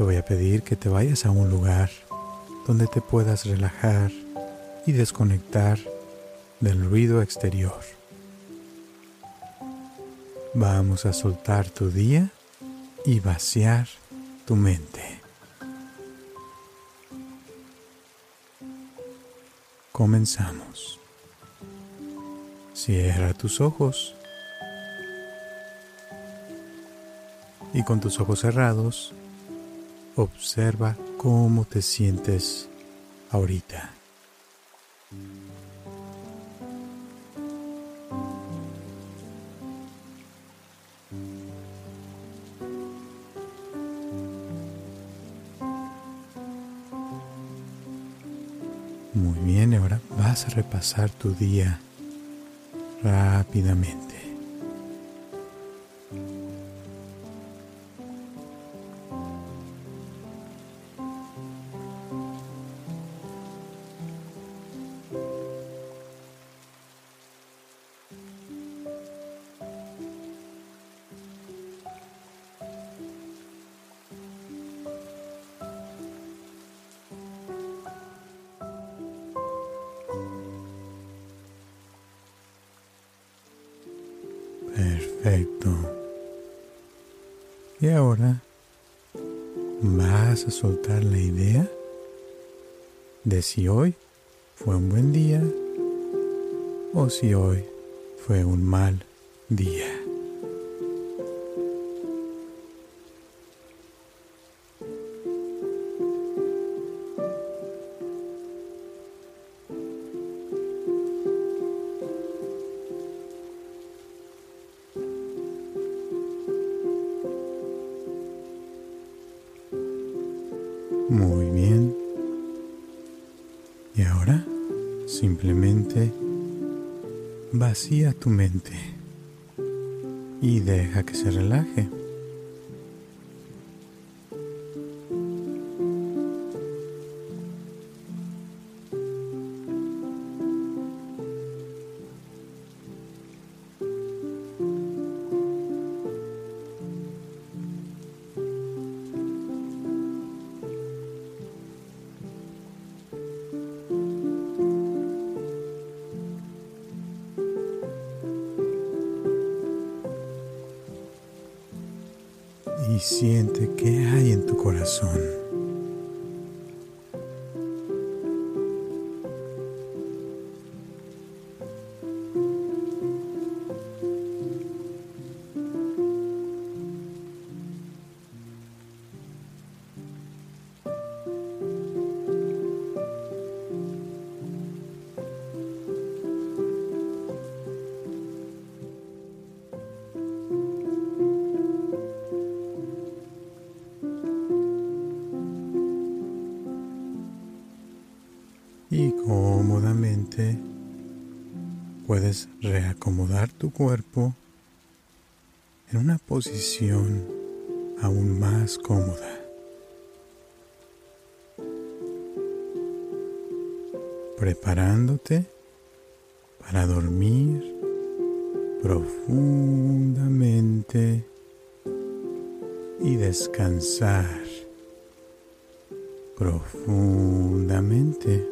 Te voy a pedir que te vayas a un lugar donde te puedas relajar y desconectar del ruido exterior. Vamos a soltar tu día y vaciar tu mente. Comenzamos. Cierra tus ojos y con tus ojos cerrados observa cómo te sientes ahorita. Muy bien, ahora vas a repasar tu día rápidamente. Perfecto. Y ahora vas a soltar la idea de si hoy fue un buen día o si hoy fue un mal día. Tu mente y deja que se relaje. Y cómodamente puedes reacomodar tu cuerpo en una posición aún más cómoda. Preparándote para dormir profundamente y descansar profundamente.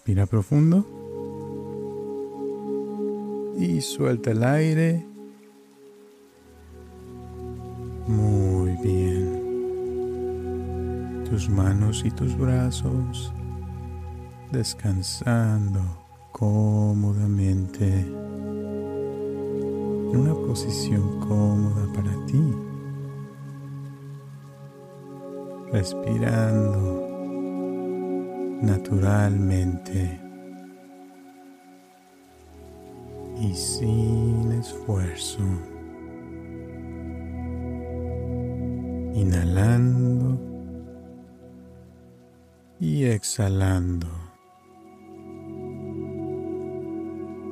Respira profundo. y suelta el aire. Muy bien. Tus manos y tus brazos descansando cómodamente en una posición cómoda para ti. Respirando naturalmente y sin esfuerzo. Inhalando y exhalando.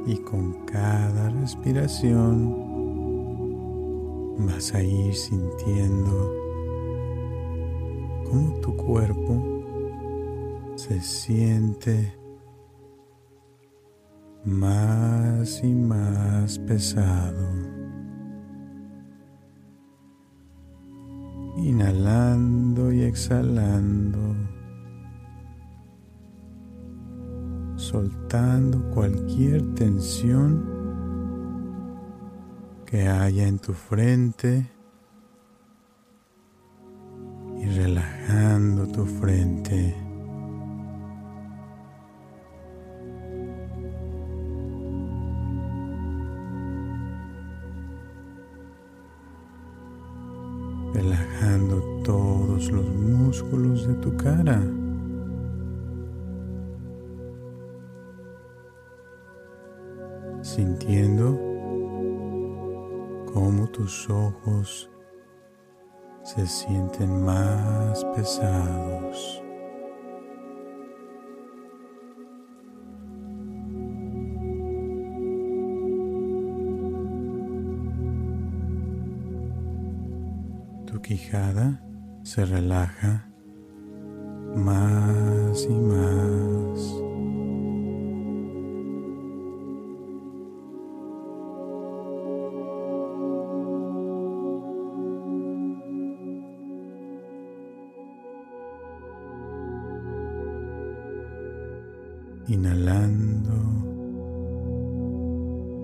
Y con cada respiración vas a ir sintiendo cómo tu cuerpo se siente más y más pesado. Inhalando y exhalando, soltando cualquier tensión que haya en tu frente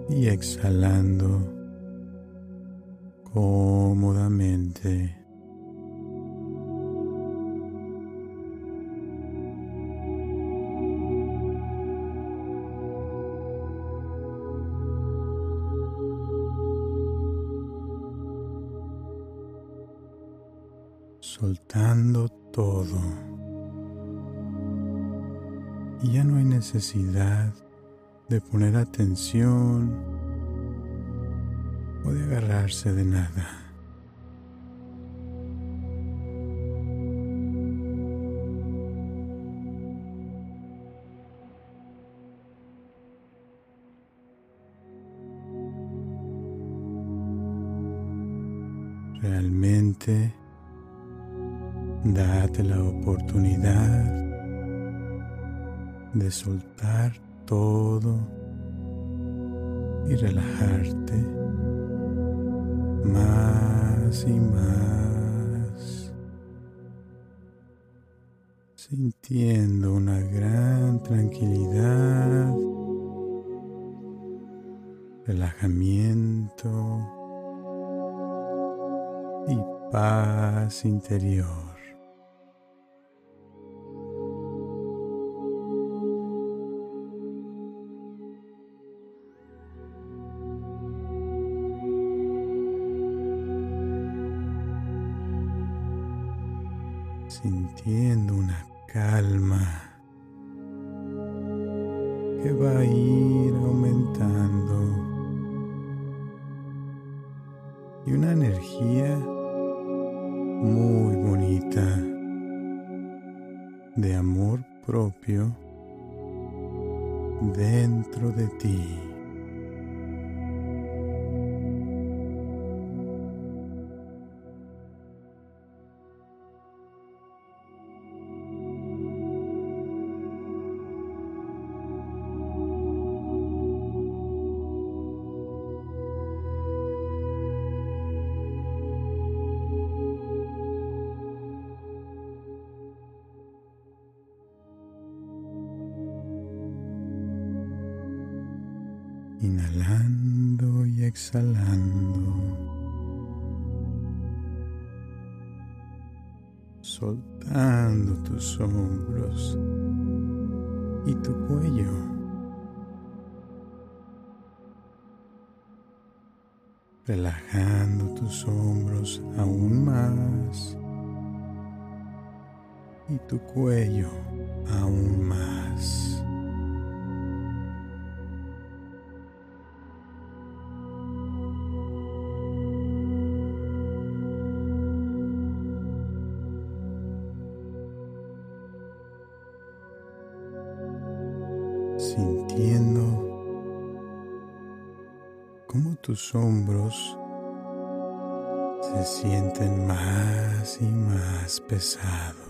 y exhalando cómodamente. soltando todo. Ya no hay necesidad de poner atención o de agarrarse de nada. Realmente date la oportunidad de soltar todo relajarte más y más, sintiendo una gran tranquilidad, relajamiento y paz interior. Calma que va a ir aumentando y una energía muy bonita de amor propio dentro de ti. Hombros y tu cuello. relajando tus hombros aún más y tu cuello aún más. Hombros se sienten más y más pesados.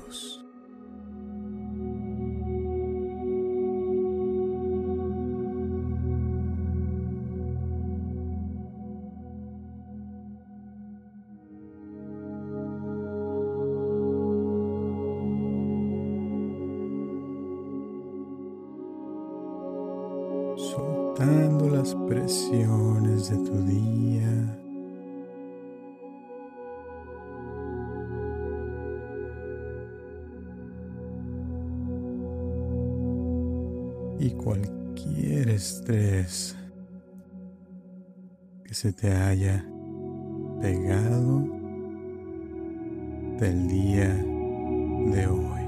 De tu día. Y cualquier estrés que se te haya pegado del día de hoy.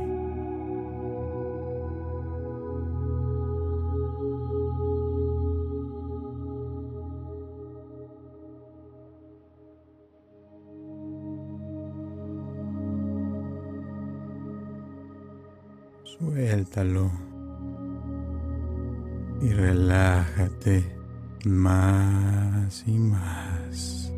Y relájate más y más.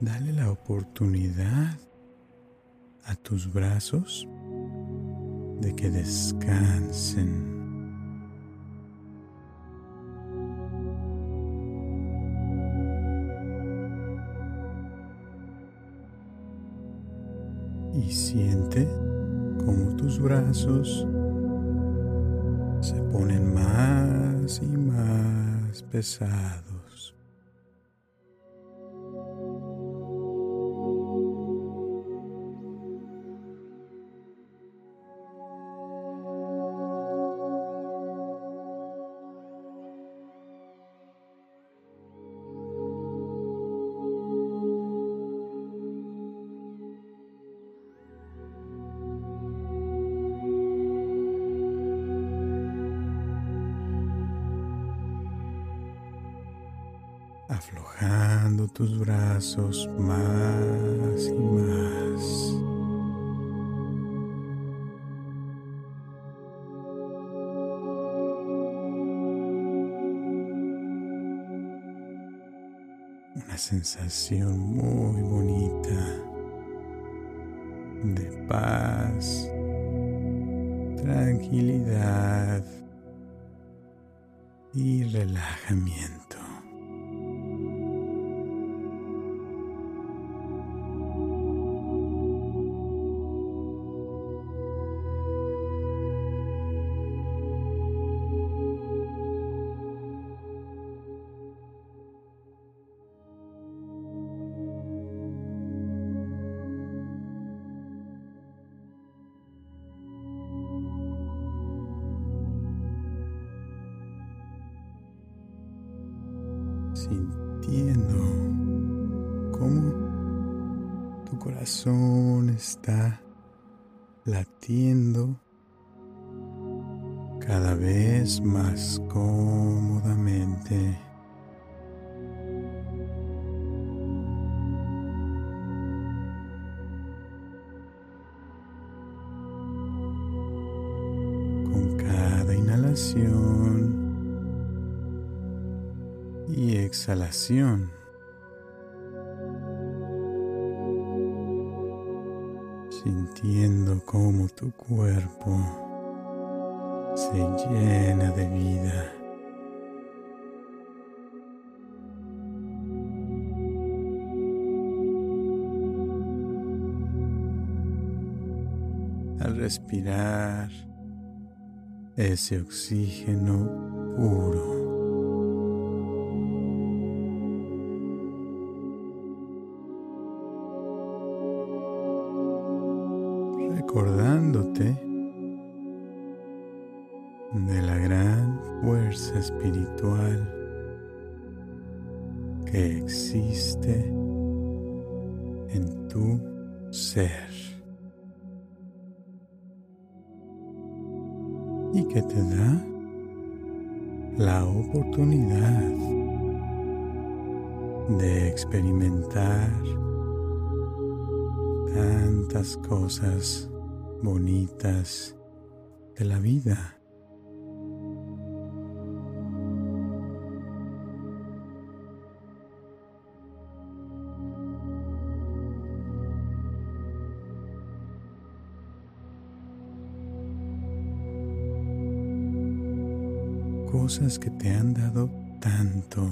Dale la oportunidad a tus brazos de que descansen. Brazos se ponen más y más pesados. Más y más. Una sensación muy bonita de paz, tranquilidad y relajamiento. Ese oxígeno puro. recordándote de la gran fuerza espiritual que existe en tu ser que te da la oportunidad de experimentar tantas cosas bonitas de la vida. Cosas que te han dado tanto.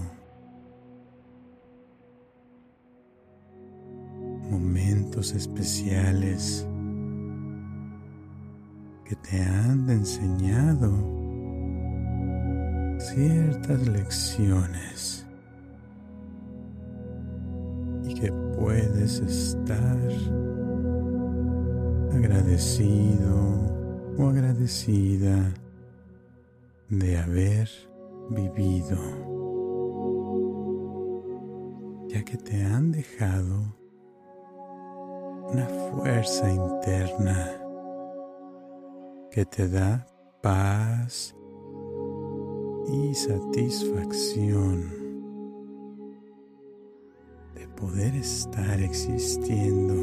Momentos especiales que te han enseñado ciertas lecciones y que puedes estar agradecido o agradecida de haber vivido, ya que te han dejado una fuerza interna que te da paz y satisfacción de poder estar existiendo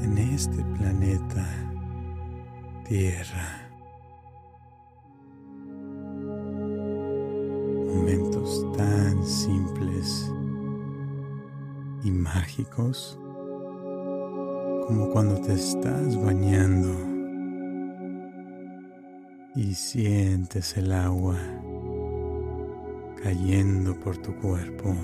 en este planeta Tierra. Momentos tan simples y mágicos como cuando te estás bañando y sientes el agua cayendo por tu cuerpo.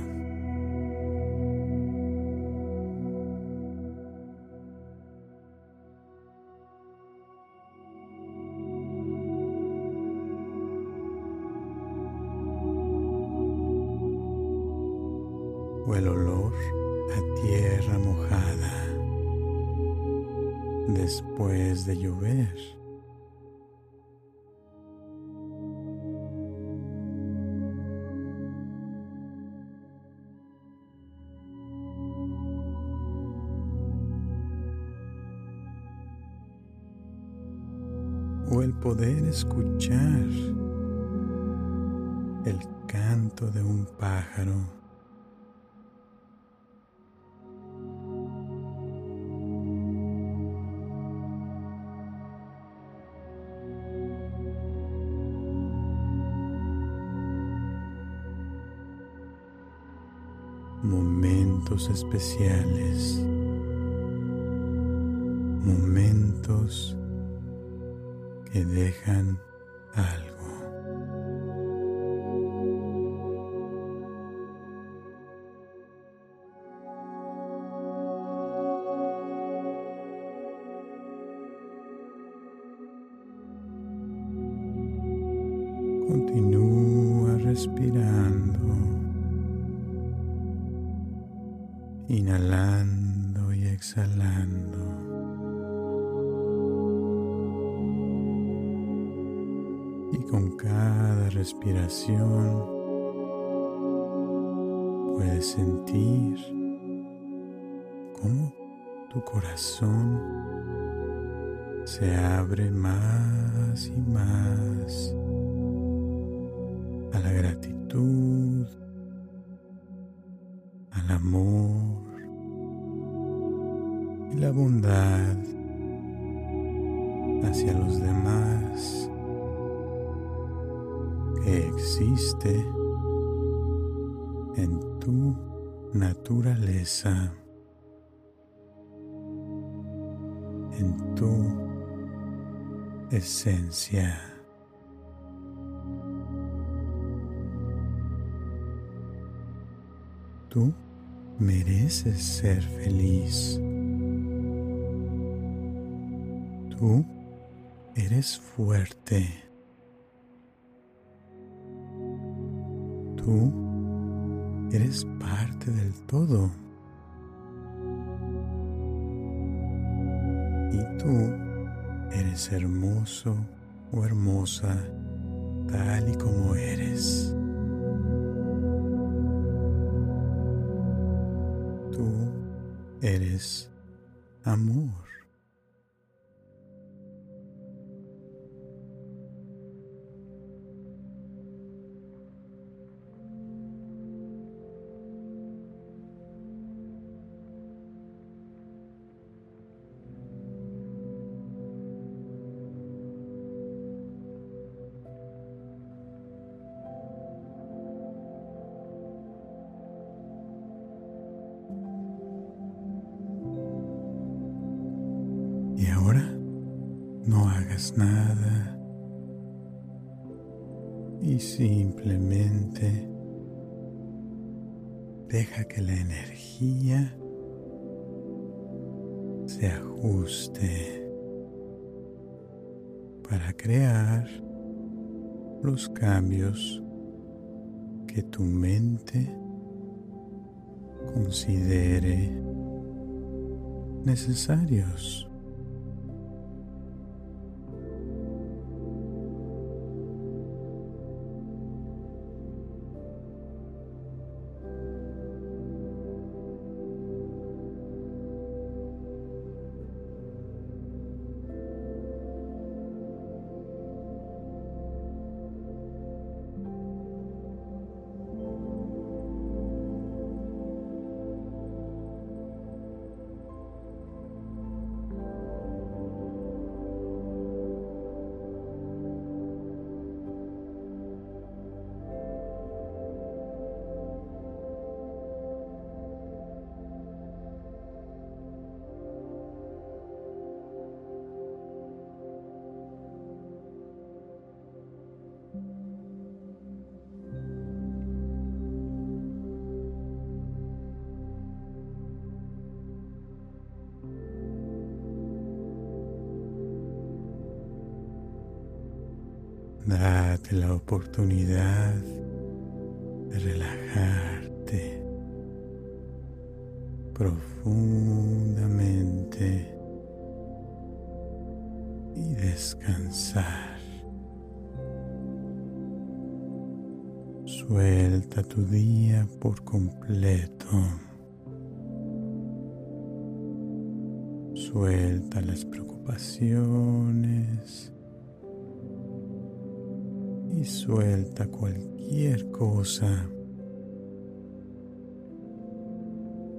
Continúa respirando. inhalando y exhalando. Y con cada respiración puedes sentir cómo tu corazón se abre más y más Tú mereces ser feliz. Tú eres fuerte. Tú eres parte del todo. Y tú eres hermoso o hermosa tal y como eres. Tú eres nada y simplemente deja que la energía se ajuste para crear los cambios que tu mente considere necesarios. Date la oportunidad de relajarte profundamente y descansar. Suelta tu día por completo. Suelta las preocupaciones y suelta cualquier cosa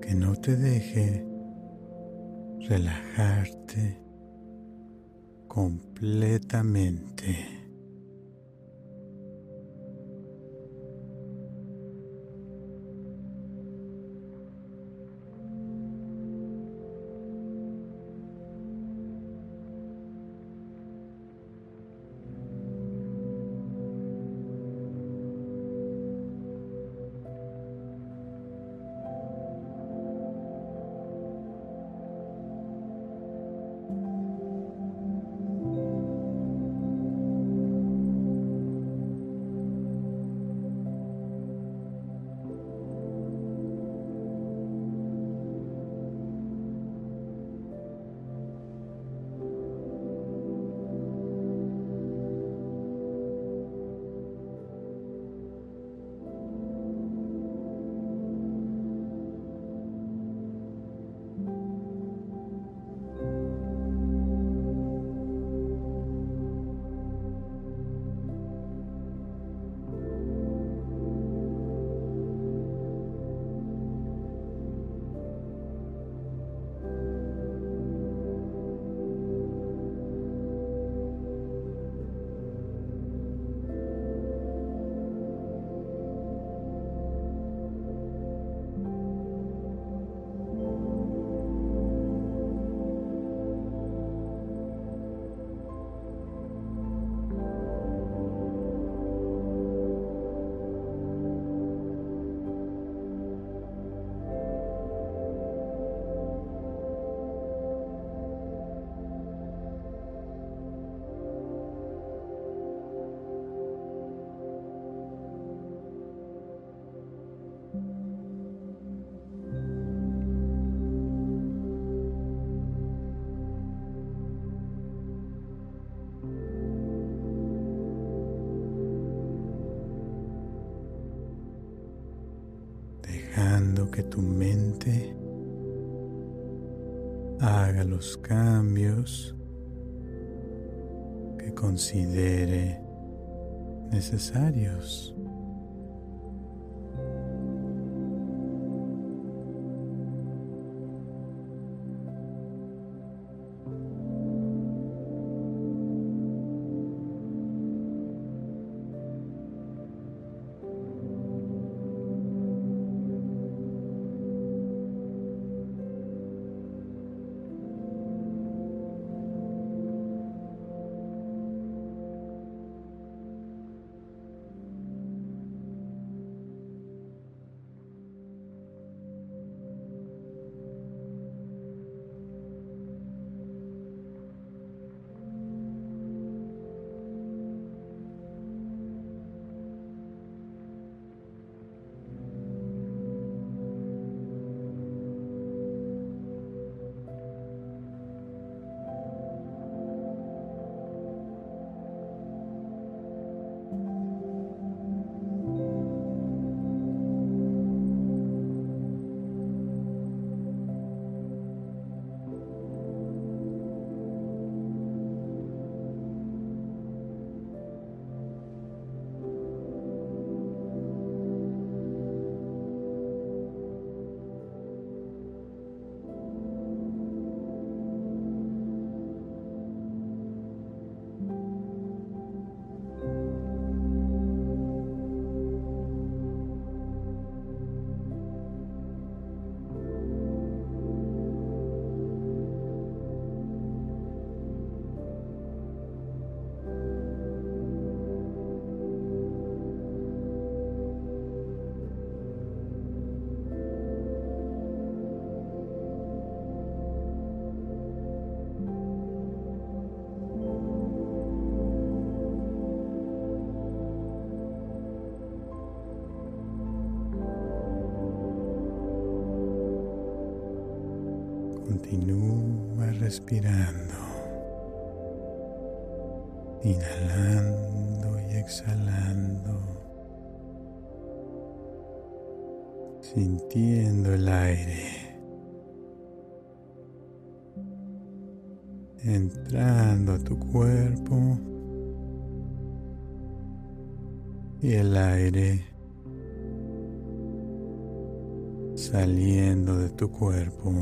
que no te deje relajarte completamente. Que tu mente haga los cambios que considere necesarios. Continúa respirando, inhalando y exhalando, sintiendo el aire. Entrando a tu cuerpo. Y el aire. Saliendo de tu cuerpo.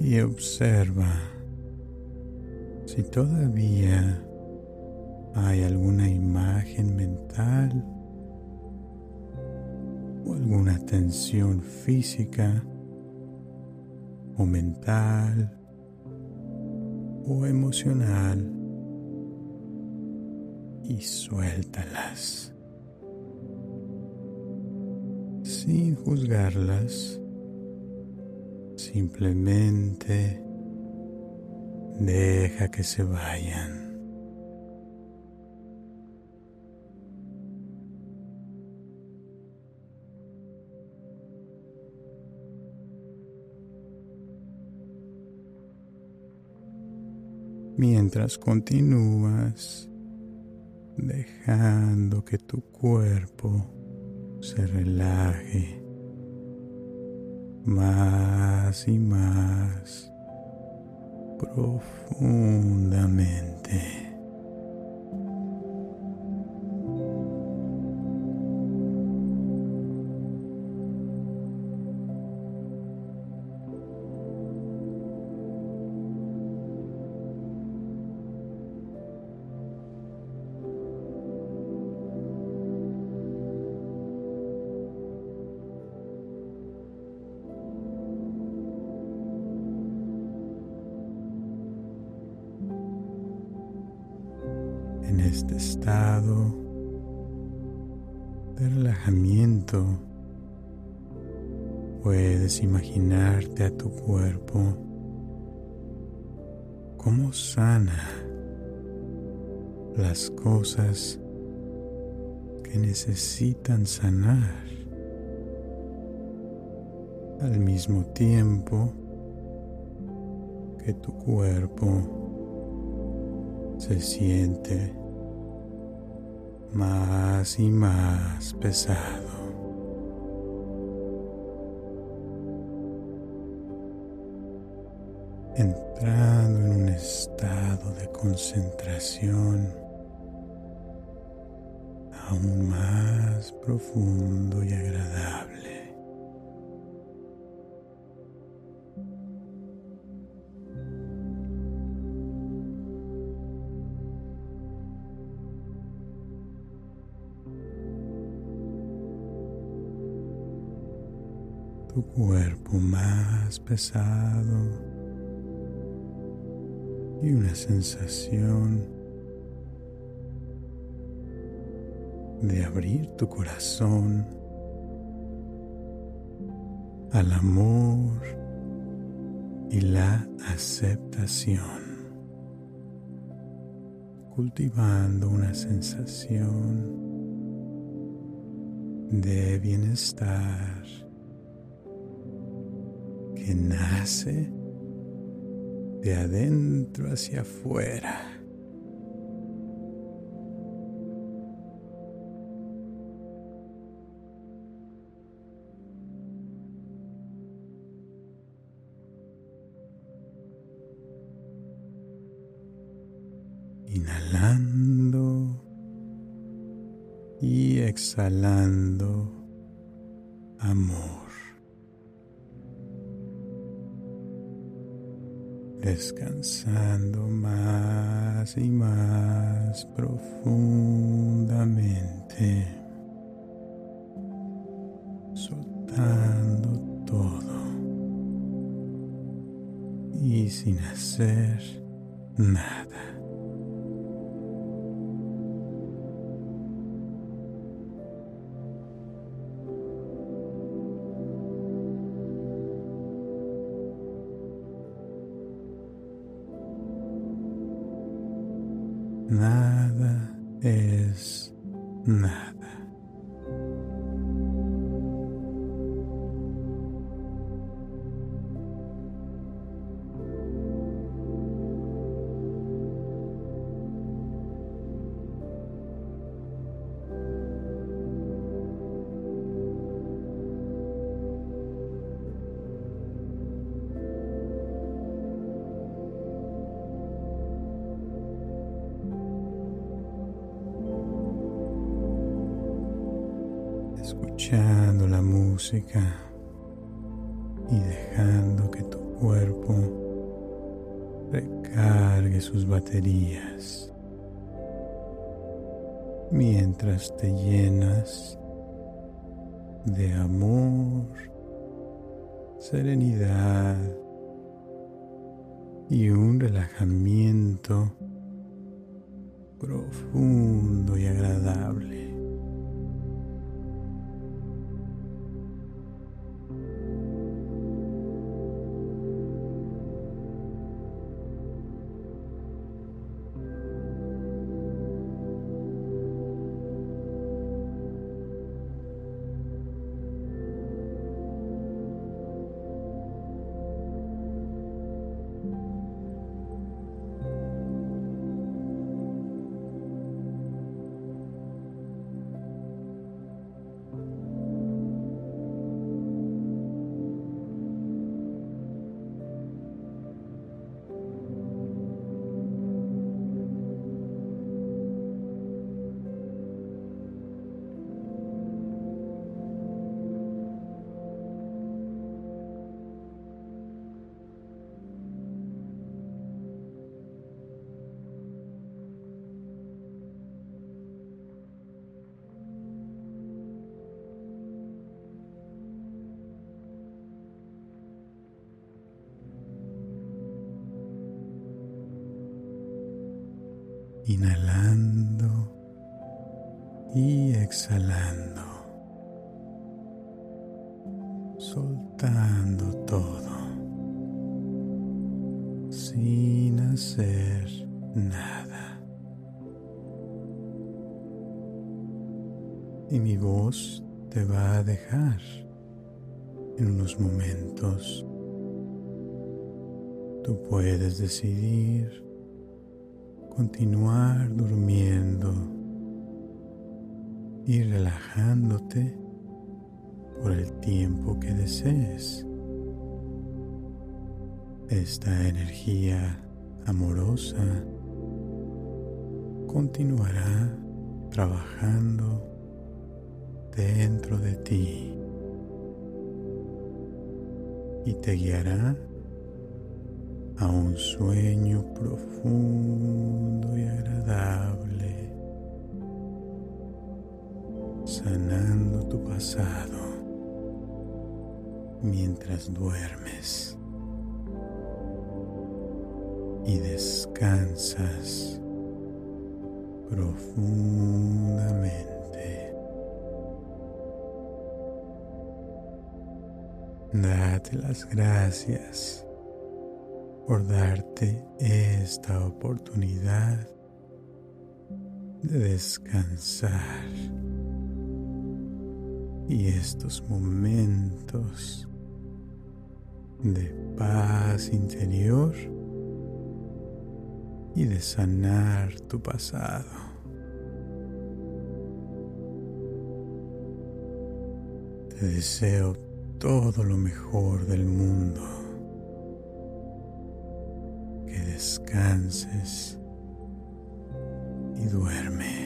Y observa si todavía hay alguna imagen mental o alguna tensión física o mental o emocional y suéltalas. Sin juzgarlas Simplemente deja que se vayan. Mientras continúas dejando que tu cuerpo se relaje más y más profundamente. Como sana las cosas que necesitan sanar. Al mismo tiempo que tu cuerpo se siente más y más pesado. entrando estado de concentración aún más profundo y agradable. Tu cuerpo más pesado y una sensación de abrir tu corazón al amor y la aceptación, cultivando una sensación de bienestar que nace de adentro hacia afuera. Inhalando y exhalando amor. Descansando más y más profundamente, soltando todo y sin hacer nada. Inhalando y exhalando, soltando todo, sin hacer nada. Y mi voz te va a dejar en unos momentos. Tú puedes decidir continuar durmiendo y relajándote por el tiempo que desees. Esta energía amorosa continuará trabajando dentro de ti y te guiará a un sueño profundo y agradable, sanando tu pasado mientras duermes y descansas profundamente. Date las gracias por darte esta oportunidad de descansar y estos momentos de paz interior y de sanar tu pasado. Te deseo todo lo mejor del mundo descanses y duerme.